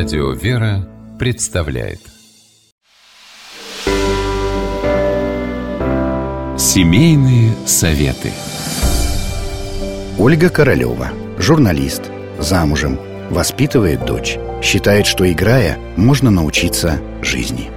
Радио «Вера» представляет Семейные советы Ольга Королева, журналист, замужем, воспитывает дочь. Считает, что играя, можно научиться жизни.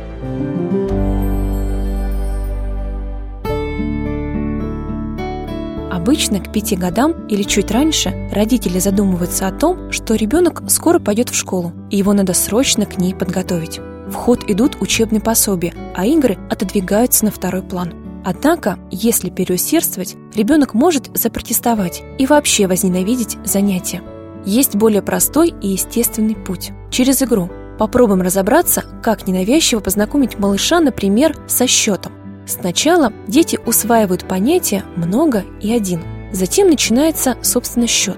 Обычно к пяти годам или чуть раньше родители задумываются о том, что ребенок скоро пойдет в школу, и его надо срочно к ней подготовить. В ход идут учебные пособия, а игры отодвигаются на второй план. Однако, если переусердствовать, ребенок может запротестовать и вообще возненавидеть занятия. Есть более простой и естественный путь – через игру. Попробуем разобраться, как ненавязчиво познакомить малыша, например, со счетом. Сначала дети усваивают понятие «много» и «один». Затем начинается, собственно, счет.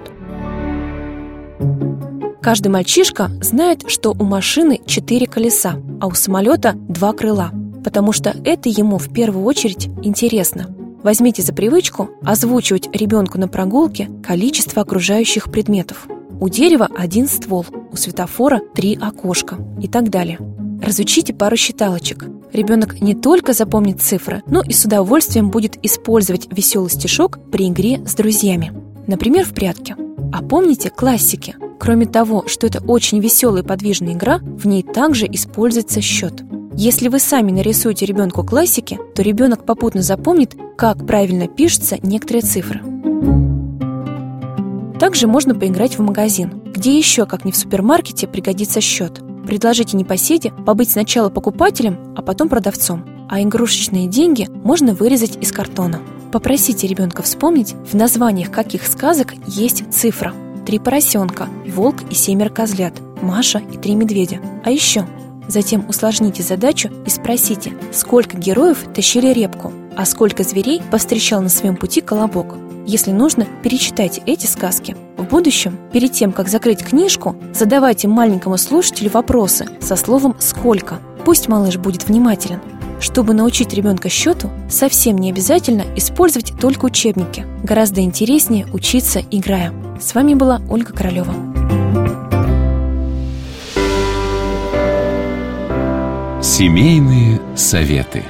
Каждый мальчишка знает, что у машины четыре колеса, а у самолета два крыла, потому что это ему в первую очередь интересно. Возьмите за привычку озвучивать ребенку на прогулке количество окружающих предметов. У дерева один ствол, у светофора три окошка и так далее. Разучите пару считалочек. Ребенок не только запомнит цифры, но и с удовольствием будет использовать веселый стишок при игре с друзьями. Например, в прятки. А помните классики? Кроме того, что это очень веселая и подвижная игра, в ней также используется счет. Если вы сами нарисуете ребенку классики, то ребенок попутно запомнит, как правильно пишутся некоторые цифры. Также можно поиграть в магазин, где еще, как не в супермаркете, пригодится счет – Предложите непоседе побыть сначала покупателем, а потом продавцом. А игрушечные деньги можно вырезать из картона. Попросите ребенка вспомнить, в названиях каких сказок есть цифра. Три поросенка, волк и семеро козлят, Маша и три медведя. А еще Затем усложните задачу и спросите, сколько героев тащили репку, а сколько зверей повстречал на своем пути колобок. Если нужно, перечитайте эти сказки. В будущем, перед тем, как закрыть книжку, задавайте маленькому слушателю вопросы со словом «сколько». Пусть малыш будет внимателен. Чтобы научить ребенка счету, совсем не обязательно использовать только учебники. Гораздо интереснее учиться, играя. С вами была Ольга Королева. Семейные советы.